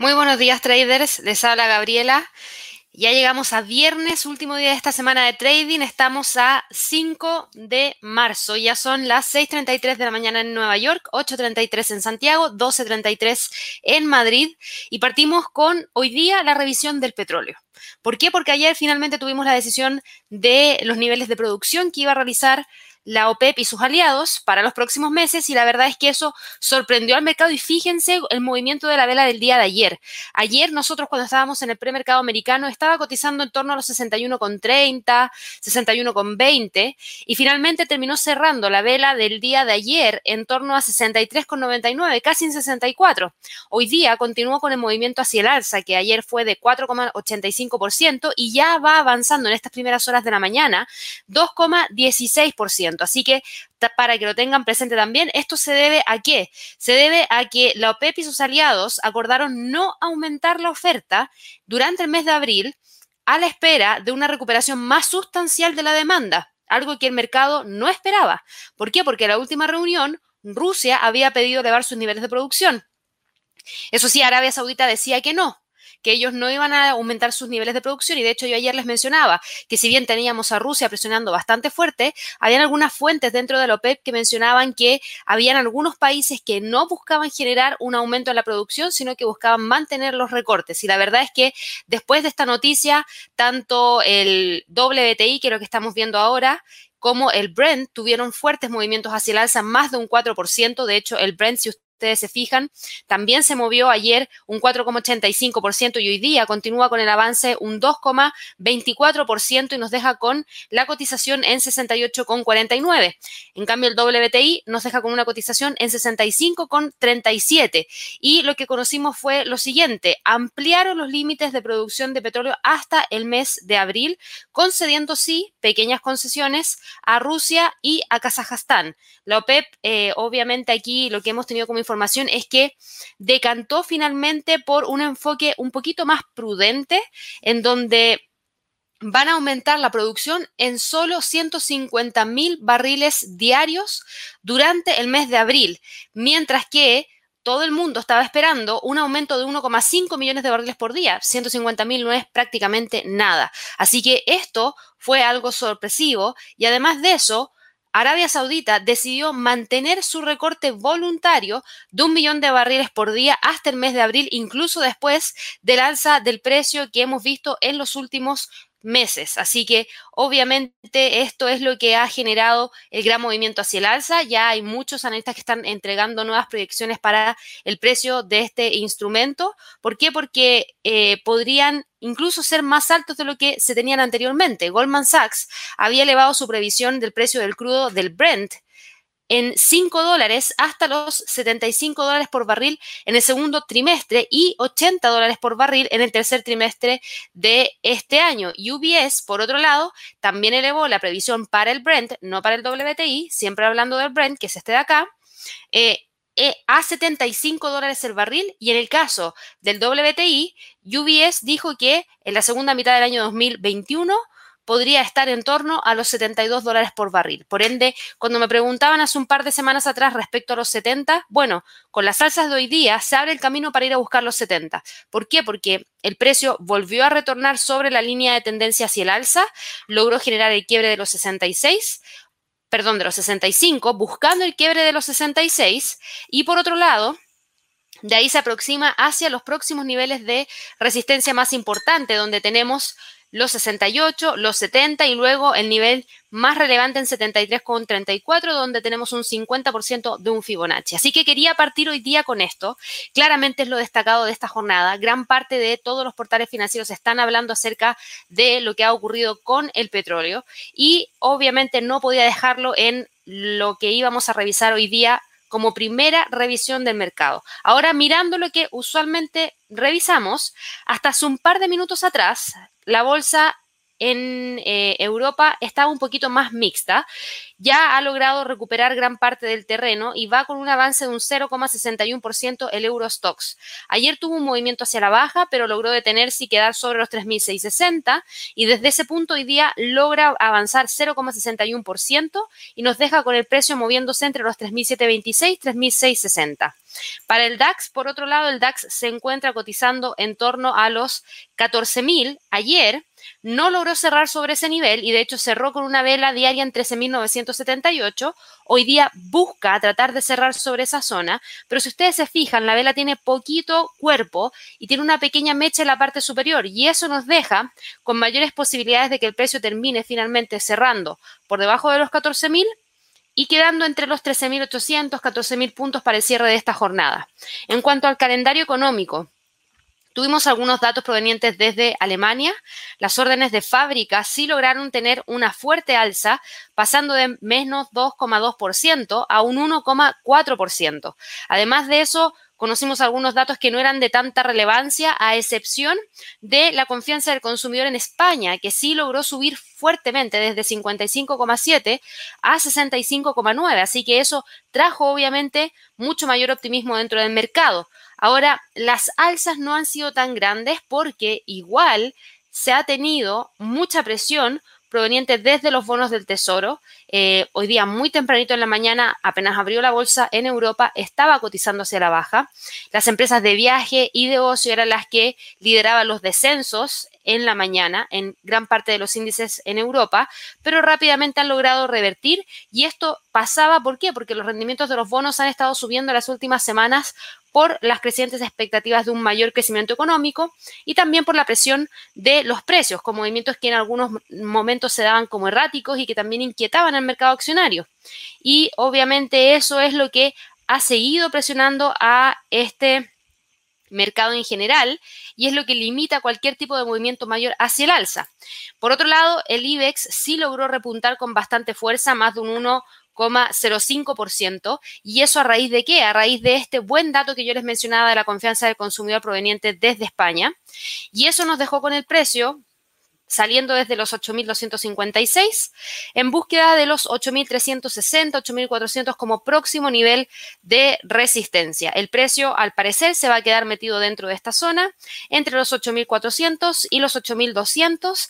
Muy buenos días traders, les habla Gabriela. Ya llegamos a viernes, último día de esta semana de trading. Estamos a 5 de marzo. Ya son las 6.33 de la mañana en Nueva York, 8.33 en Santiago, 12.33 en Madrid. Y partimos con hoy día la revisión del petróleo. ¿Por qué? Porque ayer finalmente tuvimos la decisión de los niveles de producción que iba a realizar la OPEP y sus aliados para los próximos meses y la verdad es que eso sorprendió al mercado y fíjense el movimiento de la vela del día de ayer. Ayer nosotros cuando estábamos en el premercado americano estaba cotizando en torno a los 61,30, 61,20 y finalmente terminó cerrando la vela del día de ayer en torno a 63,99, casi en 64. Hoy día continuó con el movimiento hacia el alza que ayer fue de 4,85% y ya va avanzando en estas primeras horas de la mañana 2,16%. Así que para que lo tengan presente también, esto se debe a qué? Se debe a que la OPEP y sus aliados acordaron no aumentar la oferta durante el mes de abril a la espera de una recuperación más sustancial de la demanda, algo que el mercado no esperaba. ¿Por qué? Porque en la última reunión Rusia había pedido elevar sus niveles de producción. Eso sí, Arabia Saudita decía que no, que ellos no iban a aumentar sus niveles de producción y de hecho yo ayer les mencionaba que si bien teníamos a Rusia presionando bastante fuerte, habían algunas fuentes dentro de la OPEP que mencionaban que habían algunos países que no buscaban generar un aumento en la producción, sino que buscaban mantener los recortes. Y la verdad es que después de esta noticia, tanto el WTI, que es lo que estamos viendo ahora, como el Brent tuvieron fuertes movimientos hacia el alza, más de un 4%. De hecho, el Brent, si usted ustedes se fijan, también se movió ayer un 4,85% y hoy día continúa con el avance un 2,24% y nos deja con la cotización en 68,49. En cambio, el WTI nos deja con una cotización en 65,37. Y lo que conocimos fue lo siguiente, ampliaron los límites de producción de petróleo hasta el mes de abril, concediendo sí pequeñas concesiones a Rusia y a Kazajstán. La OPEP, eh, obviamente aquí lo que hemos tenido como información es que decantó finalmente por un enfoque un poquito más prudente, en donde van a aumentar la producción en solo 150 mil barriles diarios durante el mes de abril, mientras que todo el mundo estaba esperando un aumento de 1,5 millones de barriles por día. 150 mil no es prácticamente nada. Así que esto fue algo sorpresivo y además de eso, Arabia Saudita decidió mantener su recorte voluntario de un millón de barriles por día hasta el mes de abril, incluso después del alza del precio que hemos visto en los últimos meses. Así que obviamente esto es lo que ha generado el gran movimiento hacia el alza. Ya hay muchos analistas que están entregando nuevas proyecciones para el precio de este instrumento. ¿Por qué? Porque eh, podrían incluso ser más altos de lo que se tenían anteriormente. Goldman Sachs había elevado su previsión del precio del crudo del Brent en 5 dólares hasta los 75 dólares por barril en el segundo trimestre y 80 dólares por barril en el tercer trimestre de este año. UBS, por otro lado, también elevó la previsión para el Brent, no para el WTI, siempre hablando del Brent, que es este de acá, eh, eh, a 75 dólares el barril y en el caso del WTI, UBS dijo que en la segunda mitad del año 2021 podría estar en torno a los 72 dólares por barril. Por ende, cuando me preguntaban hace un par de semanas atrás respecto a los 70, bueno, con las salsas de hoy día se abre el camino para ir a buscar los 70. ¿Por qué? Porque el precio volvió a retornar sobre la línea de tendencia hacia el alza, logró generar el quiebre de los 66, perdón, de los 65, buscando el quiebre de los 66 y por otro lado, de ahí se aproxima hacia los próximos niveles de resistencia más importante, donde tenemos los 68, los 70 y luego el nivel más relevante en 73,34, donde tenemos un 50% de un Fibonacci. Así que quería partir hoy día con esto. Claramente es lo destacado de esta jornada. Gran parte de todos los portales financieros están hablando acerca de lo que ha ocurrido con el petróleo y obviamente no podía dejarlo en lo que íbamos a revisar hoy día como primera revisión del mercado. Ahora mirando lo que usualmente revisamos, hasta hace un par de minutos atrás, la bolsa en eh, Europa estaba un poquito más mixta. Ya ha logrado recuperar gran parte del terreno y va con un avance de un 0,61% el Eurostox. Ayer tuvo un movimiento hacia la baja, pero logró detenerse y quedar sobre los 3.660 y desde ese punto hoy día logra avanzar 0,61% y nos deja con el precio moviéndose entre los 3.726 y 3.660. Para el DAX, por otro lado, el DAX se encuentra cotizando en torno a los 14.000 ayer no logró cerrar sobre ese nivel y de hecho cerró con una vela diaria en 13.978. Hoy día busca tratar de cerrar sobre esa zona, pero si ustedes se fijan, la vela tiene poquito cuerpo y tiene una pequeña mecha en la parte superior y eso nos deja con mayores posibilidades de que el precio termine finalmente cerrando por debajo de los 14.000 y quedando entre los 13.800, 14.000 puntos para el cierre de esta jornada. En cuanto al calendario económico, Tuvimos algunos datos provenientes desde Alemania. Las órdenes de fábrica sí lograron tener una fuerte alza, pasando de menos 2,2% a un 1,4%. Además de eso, conocimos algunos datos que no eran de tanta relevancia, a excepción de la confianza del consumidor en España, que sí logró subir fuertemente desde 55,7 a 65,9. Así que eso trajo obviamente mucho mayor optimismo dentro del mercado. Ahora, las alzas no han sido tan grandes porque igual se ha tenido mucha presión proveniente desde los bonos del Tesoro. Eh, hoy día, muy tempranito en la mañana, apenas abrió la bolsa en Europa, estaba cotizando hacia la baja. Las empresas de viaje y de ocio eran las que lideraban los descensos en la mañana en gran parte de los índices en Europa, pero rápidamente han logrado revertir y esto pasaba, ¿por qué? Porque los rendimientos de los bonos han estado subiendo en las últimas semanas por las crecientes expectativas de un mayor crecimiento económico y también por la presión de los precios, con movimientos que en algunos momentos se daban como erráticos y que también inquietaban al mercado accionario. Y obviamente eso es lo que ha seguido presionando a este mercado en general y es lo que limita cualquier tipo de movimiento mayor hacia el alza. Por otro lado, el IBEX sí logró repuntar con bastante fuerza, más de un 1,05%. ¿Y eso a raíz de qué? A raíz de este buen dato que yo les mencionaba de la confianza del consumidor proveniente desde España. Y eso nos dejó con el precio saliendo desde los 8.256 en búsqueda de los 8.360, 8.400 como próximo nivel de resistencia. El precio, al parecer, se va a quedar metido dentro de esta zona entre los 8.400 y los 8.200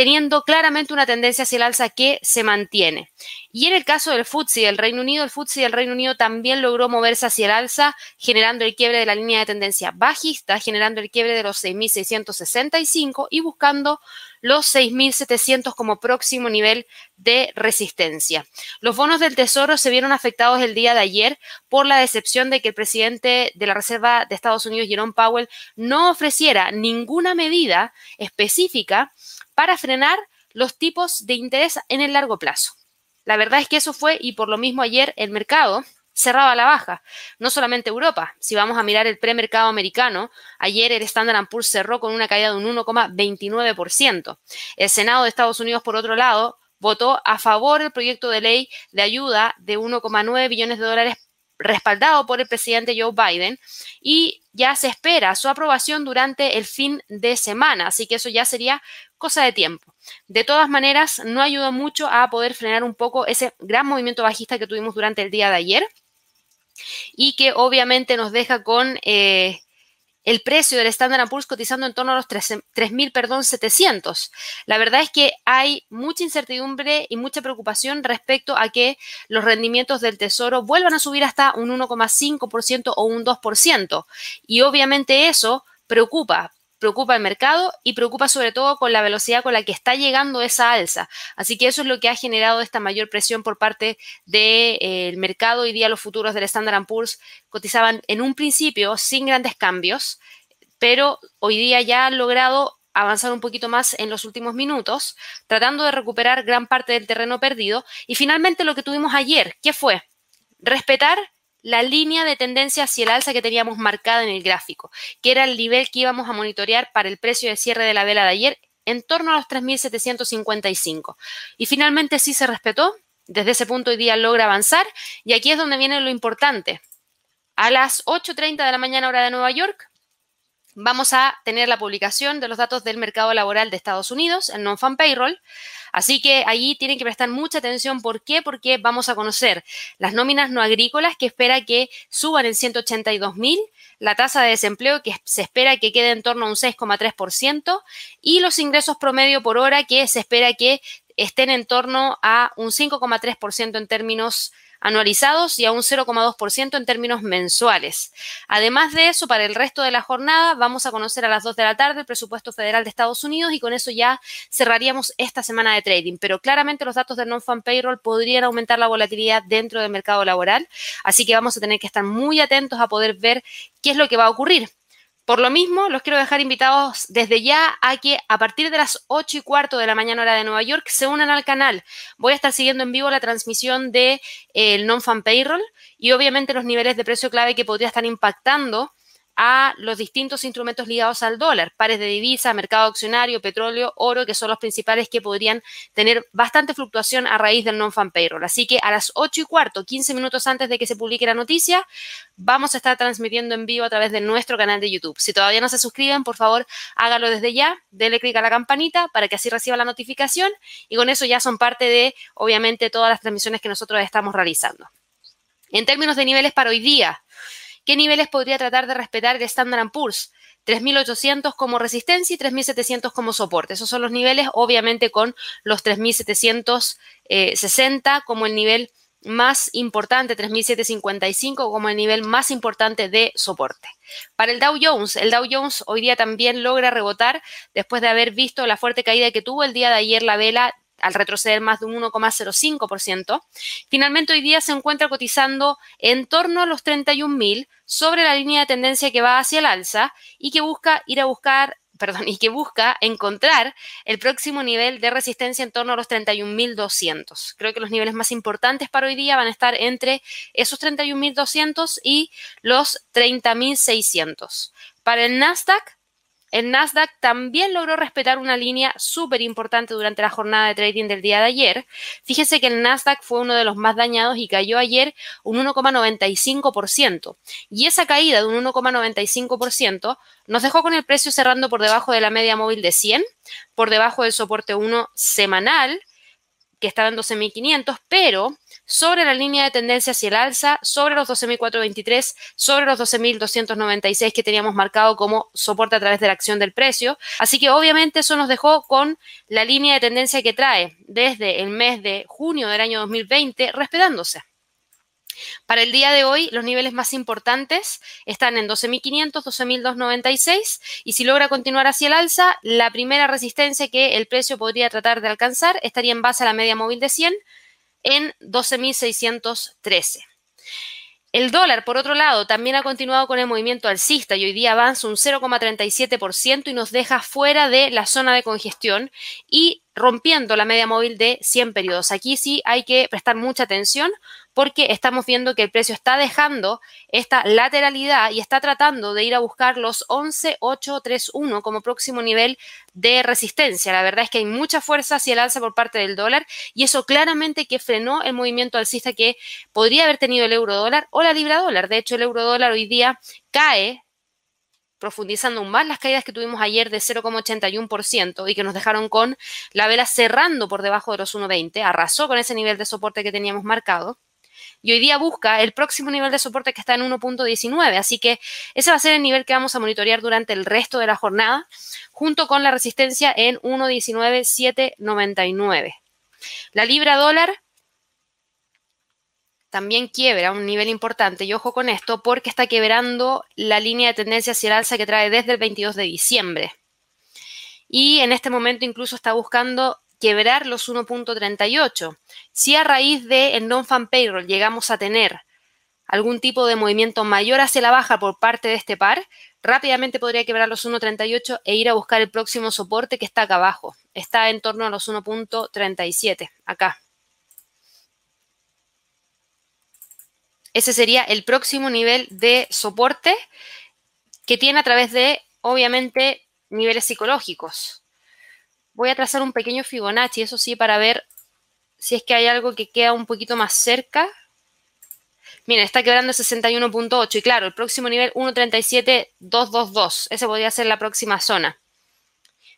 teniendo claramente una tendencia hacia el alza que se mantiene. Y en el caso del FTSE del Reino Unido, el FTSE del Reino Unido también logró moverse hacia el alza, generando el quiebre de la línea de tendencia bajista, generando el quiebre de los 6.665 y buscando los 6.700 como próximo nivel de resistencia. Los bonos del Tesoro se vieron afectados el día de ayer por la decepción de que el presidente de la Reserva de Estados Unidos, Jerome Powell, no ofreciera ninguna medida específica para frenar los tipos de interés en el largo plazo. La verdad es que eso fue, y por lo mismo ayer el mercado cerraba la baja. No solamente Europa, si vamos a mirar el premercado americano, ayer el Standard Poor's cerró con una caída de un 1,29%. El Senado de Estados Unidos, por otro lado, votó a favor del proyecto de ley de ayuda de 1,9 billones de dólares respaldado por el presidente Joe Biden y ya se espera su aprobación durante el fin de semana, así que eso ya sería cosa de tiempo. De todas maneras, no ayudó mucho a poder frenar un poco ese gran movimiento bajista que tuvimos durante el día de ayer y que obviamente nos deja con eh, el precio del Standard Poor's cotizando en torno a los 3.000, perdón, 700. La verdad es que hay mucha incertidumbre y mucha preocupación respecto a que los rendimientos del Tesoro vuelvan a subir hasta un 1,5% o un 2%. Y obviamente eso preocupa preocupa el mercado y preocupa sobre todo con la velocidad con la que está llegando esa alza. Así que eso es lo que ha generado esta mayor presión por parte del eh, mercado. Hoy día los futuros del Standard Poor's cotizaban en un principio sin grandes cambios, pero hoy día ya han logrado avanzar un poquito más en los últimos minutos, tratando de recuperar gran parte del terreno perdido. Y finalmente lo que tuvimos ayer, ¿qué fue? Respetar la línea de tendencia hacia el alza que teníamos marcada en el gráfico, que era el nivel que íbamos a monitorear para el precio de cierre de la vela de ayer en torno a los 3.755. Y finalmente sí se respetó, desde ese punto hoy día logra avanzar y aquí es donde viene lo importante. A las 8.30 de la mañana hora de Nueva York, vamos a tener la publicación de los datos del mercado laboral de Estados Unidos, el non-fan payroll. Así que allí tienen que prestar mucha atención. ¿Por qué? Porque vamos a conocer las nóminas no agrícolas que espera que suban en 182 mil, la tasa de desempleo que se espera que quede en torno a un 6,3% y los ingresos promedio por hora que se espera que estén en torno a un 5,3% en términos anualizados y a un 0,2% en términos mensuales. Además de eso, para el resto de la jornada vamos a conocer a las 2 de la tarde el presupuesto federal de Estados Unidos y con eso ya cerraríamos esta semana de trading. Pero claramente los datos del non-fan payroll podrían aumentar la volatilidad dentro del mercado laboral, así que vamos a tener que estar muy atentos a poder ver qué es lo que va a ocurrir. Por lo mismo, los quiero dejar invitados desde ya a que a partir de las 8 y cuarto de la mañana hora de Nueva York se unan al canal. Voy a estar siguiendo en vivo la transmisión del de, eh, non-fan payroll y obviamente los niveles de precio clave que podría estar impactando a los distintos instrumentos ligados al dólar, pares de divisa, mercado accionario, petróleo, oro, que son los principales que podrían tener bastante fluctuación a raíz del non-fan payroll. Así que a las 8 y cuarto, 15 minutos antes de que se publique la noticia, vamos a estar transmitiendo en vivo a través de nuestro canal de YouTube. Si todavía no se suscriben, por favor, hágalo desde ya, denle clic a la campanita para que así reciba la notificación y con eso ya son parte de, obviamente, todas las transmisiones que nosotros estamos realizando. En términos de niveles para hoy día, ¿Qué niveles podría tratar de respetar el Standard Poor's? 3.800 como resistencia y 3.700 como soporte. Esos son los niveles, obviamente con los 3.760 como el nivel más importante, 3.755 como el nivel más importante de soporte. Para el Dow Jones, el Dow Jones hoy día también logra rebotar después de haber visto la fuerte caída que tuvo el día de ayer la vela al retroceder más de un 1,05%. Finalmente, hoy día se encuentra cotizando en torno a los 31.000 sobre la línea de tendencia que va hacia el alza y que busca ir a buscar perdón, y que busca encontrar el próximo nivel de resistencia en torno a los 31.200. Creo que los niveles más importantes para hoy día van a estar entre esos 31.200 y los 30.600. Para el Nasdaq, el Nasdaq también logró respetar una línea súper importante durante la jornada de trading del día de ayer. Fíjese que el Nasdaq fue uno de los más dañados y cayó ayer un 1,95%. Y esa caída de un 1,95% nos dejó con el precio cerrando por debajo de la media móvil de 100, por debajo del soporte 1 semanal, que estaba en 12.500, pero sobre la línea de tendencia hacia el alza, sobre los 12.423, sobre los 12.296 que teníamos marcado como soporte a través de la acción del precio. Así que obviamente eso nos dejó con la línea de tendencia que trae desde el mes de junio del año 2020 respetándose. Para el día de hoy, los niveles más importantes están en 12.500, 12.296 y si logra continuar hacia el alza, la primera resistencia que el precio podría tratar de alcanzar estaría en base a la media móvil de 100 en 12.613. El dólar, por otro lado, también ha continuado con el movimiento alcista y hoy día avanza un 0,37% y nos deja fuera de la zona de congestión y rompiendo la media móvil de 100 periodos. Aquí sí hay que prestar mucha atención porque estamos viendo que el precio está dejando esta lateralidad y está tratando de ir a buscar los 11.831 como próximo nivel de resistencia. La verdad es que hay mucha fuerza hacia el alza por parte del dólar y eso claramente que frenó el movimiento alcista que podría haber tenido el euro dólar o la libra dólar. De hecho, el euro dólar hoy día cae profundizando aún más las caídas que tuvimos ayer de 0,81% y que nos dejaron con la vela cerrando por debajo de los 1,20, arrasó con ese nivel de soporte que teníamos marcado. Y hoy día busca el próximo nivel de soporte que está en 1.19. Así que ese va a ser el nivel que vamos a monitorear durante el resto de la jornada, junto con la resistencia en 1.19.799. La libra dólar también quiebra un nivel importante. Y ojo con esto porque está quebrando la línea de tendencia hacia el alza que trae desde el 22 de diciembre. Y en este momento incluso está buscando quebrar los 1.38. Si a raíz del el non-fan payroll llegamos a tener algún tipo de movimiento mayor hacia la baja por parte de este par, rápidamente podría quebrar los 1.38 e ir a buscar el próximo soporte que está acá abajo. Está en torno a los 1.37, acá. Ese sería el próximo nivel de soporte que tiene a través de, obviamente, niveles psicológicos. Voy a trazar un pequeño Fibonacci, eso sí, para ver si es que hay algo que queda un poquito más cerca. Miren, está quebrando 61.8 y claro, el próximo nivel 1.37.222. Ese podría ser la próxima zona.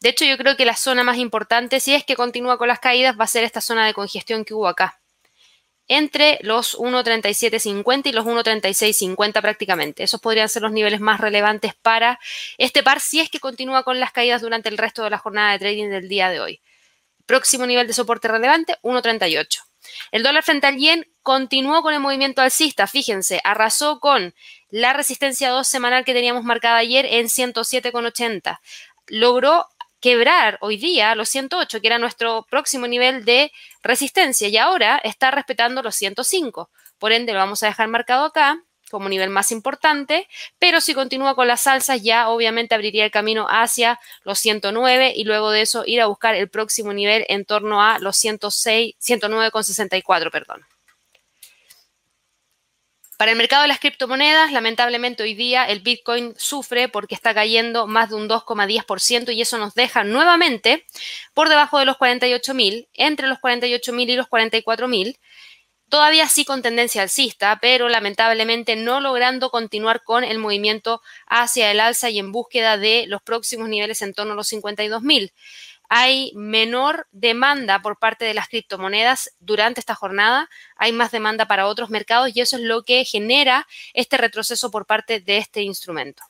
De hecho, yo creo que la zona más importante, si es que continúa con las caídas, va a ser esta zona de congestión que hubo acá entre los 1.3750 y los 1.3650 prácticamente. Esos podrían ser los niveles más relevantes para este par si es que continúa con las caídas durante el resto de la jornada de trading del día de hoy. Próximo nivel de soporte relevante, 1.38. El dólar frente al yen continuó con el movimiento alcista, fíjense, arrasó con la resistencia 2 semanal que teníamos marcada ayer en 107,80. Logró quebrar hoy día los 108, que era nuestro próximo nivel de resistencia, y ahora está respetando los 105. Por ende, lo vamos a dejar marcado acá como nivel más importante, pero si continúa con las salsas ya obviamente abriría el camino hacia los 109 y luego de eso ir a buscar el próximo nivel en torno a los 106, 109,64, perdón. Para el mercado de las criptomonedas, lamentablemente hoy día el Bitcoin sufre porque está cayendo más de un 2,10% y eso nos deja nuevamente por debajo de los 48.000, entre los 48.000 y los 44.000 todavía sí con tendencia alcista, pero lamentablemente no logrando continuar con el movimiento hacia el alza y en búsqueda de los próximos niveles en torno a los 52.000 hay menor demanda por parte de las criptomonedas durante esta jornada, hay más demanda para otros mercados y eso es lo que genera este retroceso por parte de este instrumento.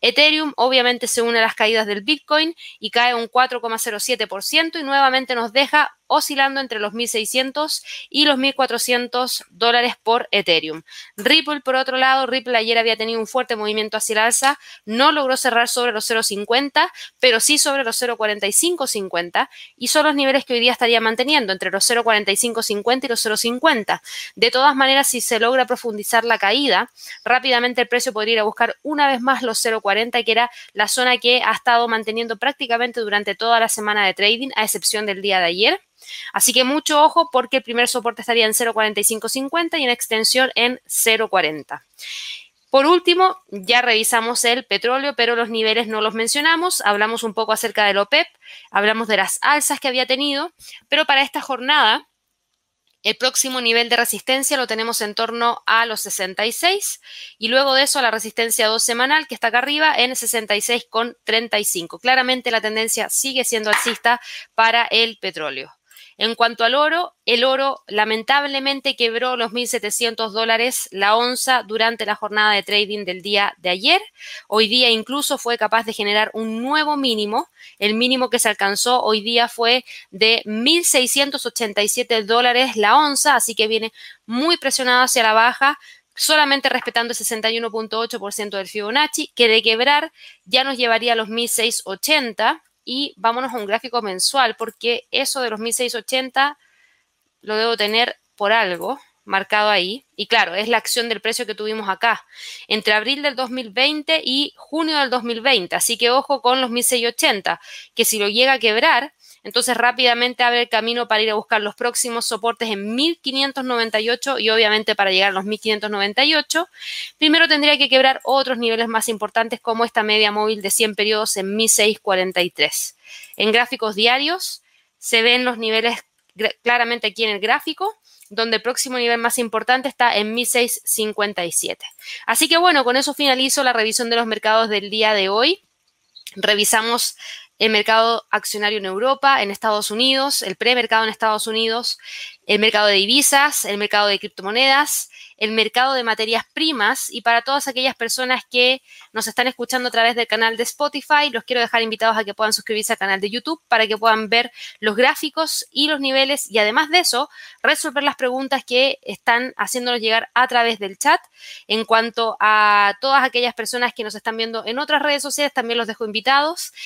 Ethereum obviamente se une a las caídas del Bitcoin y cae un 4,07% y nuevamente nos deja oscilando entre los 1.600 y los 1.400 dólares por Ethereum. Ripple, por otro lado, Ripple ayer había tenido un fuerte movimiento hacia el alza, no logró cerrar sobre los 0.50, pero sí sobre los 0.4550 y son los niveles que hoy día estaría manteniendo entre los 0.4550 y los 0.50. De todas maneras, si se logra profundizar la caída, rápidamente el precio podría ir a buscar una vez más los 0.40, que era la zona que ha estado manteniendo prácticamente durante toda la semana de trading, a excepción del día de ayer. Así que mucho ojo porque el primer soporte estaría en 0.4550 y en extensión en 0.40. Por último, ya revisamos el petróleo, pero los niveles no los mencionamos. Hablamos un poco acerca del OPEP, hablamos de las alzas que había tenido, pero para esta jornada el próximo nivel de resistencia lo tenemos en torno a los 66 y luego de eso la resistencia 2 semanal que está acá arriba en 66,35. Claramente la tendencia sigue siendo alcista para el petróleo. En cuanto al oro, el oro lamentablemente quebró los 1.700 dólares la onza durante la jornada de trading del día de ayer. Hoy día incluso fue capaz de generar un nuevo mínimo. El mínimo que se alcanzó hoy día fue de 1.687 dólares la onza, así que viene muy presionado hacia la baja solamente respetando el 61.8% del Fibonacci, que de quebrar ya nos llevaría a los 1680 y vámonos a un gráfico mensual, porque eso de los 1680 lo debo tener por algo marcado ahí. Y claro, es la acción del precio que tuvimos acá, entre abril del 2020 y junio del 2020. Así que ojo con los 1680, que si lo llega a quebrar, entonces rápidamente abre el camino para ir a buscar los próximos soportes en 1598 y obviamente para llegar a los 1598, primero tendría que quebrar otros niveles más importantes como esta media móvil de 100 periodos en 1643. En gráficos diarios se ven los niveles claramente aquí en el gráfico donde el próximo nivel más importante está en 1657. Así que bueno, con eso finalizo la revisión de los mercados del día de hoy. Revisamos el mercado accionario en Europa, en Estados Unidos, el premercado en Estados Unidos, el mercado de divisas, el mercado de criptomonedas, el mercado de materias primas y para todas aquellas personas que nos están escuchando a través del canal de Spotify, los quiero dejar invitados a que puedan suscribirse al canal de YouTube para que puedan ver los gráficos y los niveles y además de eso, resolver las preguntas que están haciéndonos llegar a través del chat. En cuanto a todas aquellas personas que nos están viendo en otras redes sociales, también los dejo invitados.